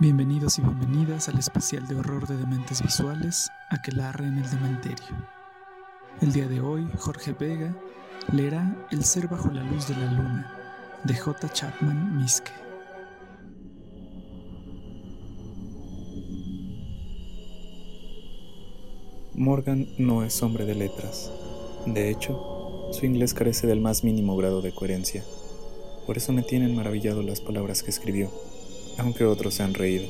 Bienvenidos y bienvenidas al especial de horror de dementes visuales, Aquelarre en el Dementerio. El día de hoy, Jorge Vega leerá El ser bajo la luz de la luna, de J. Chapman Miske. Morgan no es hombre de letras. De hecho, su inglés carece del más mínimo grado de coherencia. Por eso me tienen maravillado las palabras que escribió, aunque otros se han reído.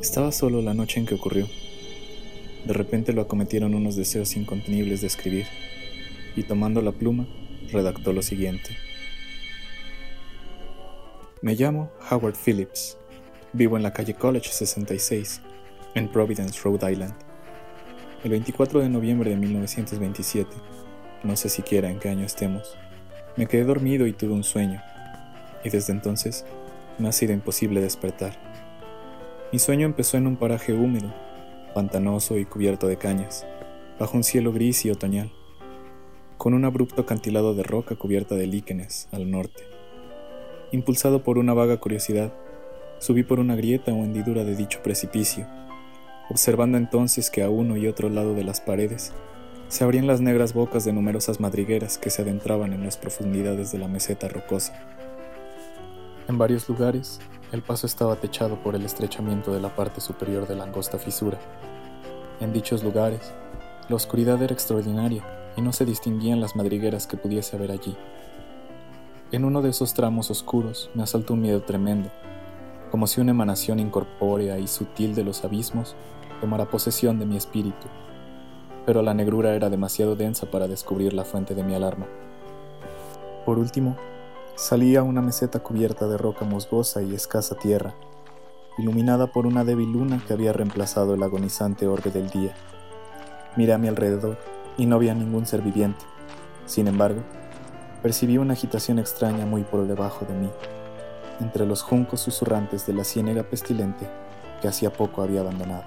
Estaba solo la noche en que ocurrió. De repente lo acometieron unos deseos incontenibles de escribir, y tomando la pluma, redactó lo siguiente. Me llamo Howard Phillips. Vivo en la calle College 66, en Providence, Rhode Island. El 24 de noviembre de 1927, no sé siquiera en qué año estemos, me quedé dormido y tuve un sueño, y desde entonces ha sido imposible despertar. Mi sueño empezó en un paraje húmedo, pantanoso y cubierto de cañas, bajo un cielo gris y otoñal, con un abrupto acantilado de roca cubierta de líquenes al norte. Impulsado por una vaga curiosidad, subí por una grieta o hendidura de dicho precipicio, observando entonces que a uno y otro lado de las paredes se abrían las negras bocas de numerosas madrigueras que se adentraban en las profundidades de la meseta rocosa. En varios lugares, el paso estaba techado por el estrechamiento de la parte superior de la angosta fisura. En dichos lugares, la oscuridad era extraordinaria y no se distinguían las madrigueras que pudiese haber allí. En uno de esos tramos oscuros me asaltó un miedo tremendo, como si una emanación incorpórea y sutil de los abismos tomara posesión de mi espíritu pero la negrura era demasiado densa para descubrir la fuente de mi alarma. Por último, salí a una meseta cubierta de roca musgosa y escasa tierra, iluminada por una débil luna que había reemplazado el agonizante orbe del día. Miré a mi alrededor y no había ningún ser viviente. Sin embargo, percibí una agitación extraña muy por debajo de mí, entre los juncos susurrantes de la ciénega pestilente que hacía poco había abandonado.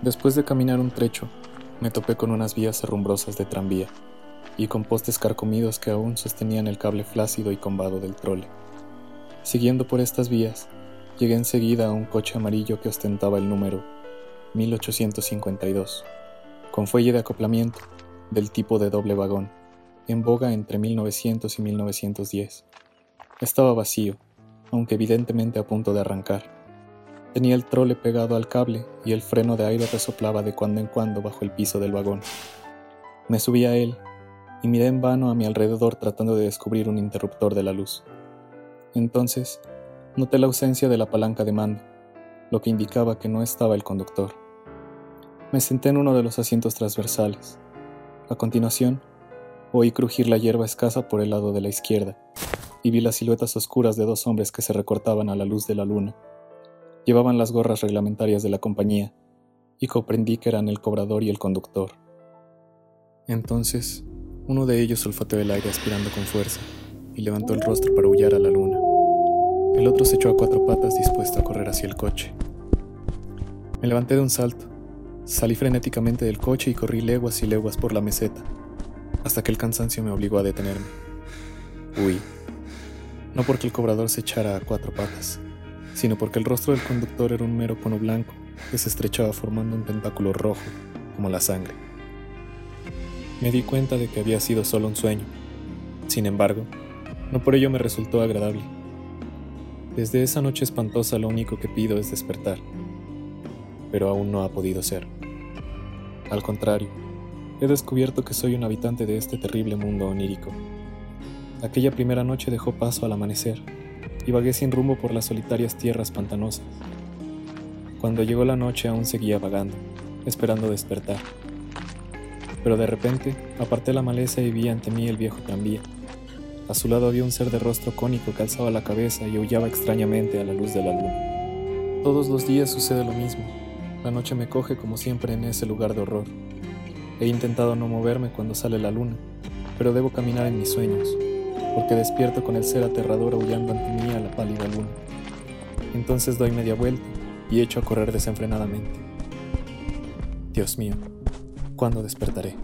Después de caminar un trecho, me topé con unas vías herrumbrosas de tranvía y con postes carcomidos que aún sostenían el cable flácido y combado del trole. Siguiendo por estas vías, llegué enseguida a un coche amarillo que ostentaba el número 1852, con fuelle de acoplamiento del tipo de doble vagón, en boga entre 1900 y 1910. Estaba vacío, aunque evidentemente a punto de arrancar Tenía el trole pegado al cable y el freno de aire resoplaba de cuando en cuando bajo el piso del vagón. Me subí a él y miré en vano a mi alrededor tratando de descubrir un interruptor de la luz. Entonces, noté la ausencia de la palanca de mando, lo que indicaba que no estaba el conductor. Me senté en uno de los asientos transversales. A continuación, oí crujir la hierba escasa por el lado de la izquierda y vi las siluetas oscuras de dos hombres que se recortaban a la luz de la luna. Llevaban las gorras reglamentarias de la compañía y comprendí que eran el cobrador y el conductor. Entonces, uno de ellos olfateó el aire aspirando con fuerza y levantó el rostro para huyar a la luna. El otro se echó a cuatro patas dispuesto a correr hacia el coche. Me levanté de un salto, salí frenéticamente del coche y corrí leguas y leguas por la meseta, hasta que el cansancio me obligó a detenerme. Huí. No porque el cobrador se echara a cuatro patas, sino porque el rostro del conductor era un mero cono blanco que se estrechaba formando un tentáculo rojo, como la sangre. Me di cuenta de que había sido solo un sueño. Sin embargo, no por ello me resultó agradable. Desde esa noche espantosa lo único que pido es despertar, pero aún no ha podido ser. Al contrario, he descubierto que soy un habitante de este terrible mundo onírico. Aquella primera noche dejó paso al amanecer y vagué sin rumbo por las solitarias tierras pantanosas. Cuando llegó la noche aún seguía vagando, esperando despertar. Pero de repente aparté la maleza y vi ante mí el viejo tranvía. A su lado había un ser de rostro cónico que alzaba la cabeza y aullaba extrañamente a la luz de la luna. Todos los días sucede lo mismo. La noche me coge como siempre en ese lugar de horror. He intentado no moverme cuando sale la luna, pero debo caminar en mis sueños, porque despierto con el ser aterrador aullando ante mí a la pálida luna. Entonces doy media vuelta y echo a correr desenfrenadamente. Dios mío, ¿cuándo despertaré?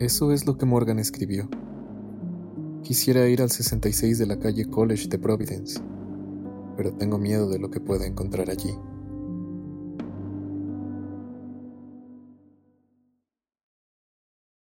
Eso es lo que Morgan escribió. Quisiera ir al 66 de la calle College de Providence, pero tengo miedo de lo que pueda encontrar allí.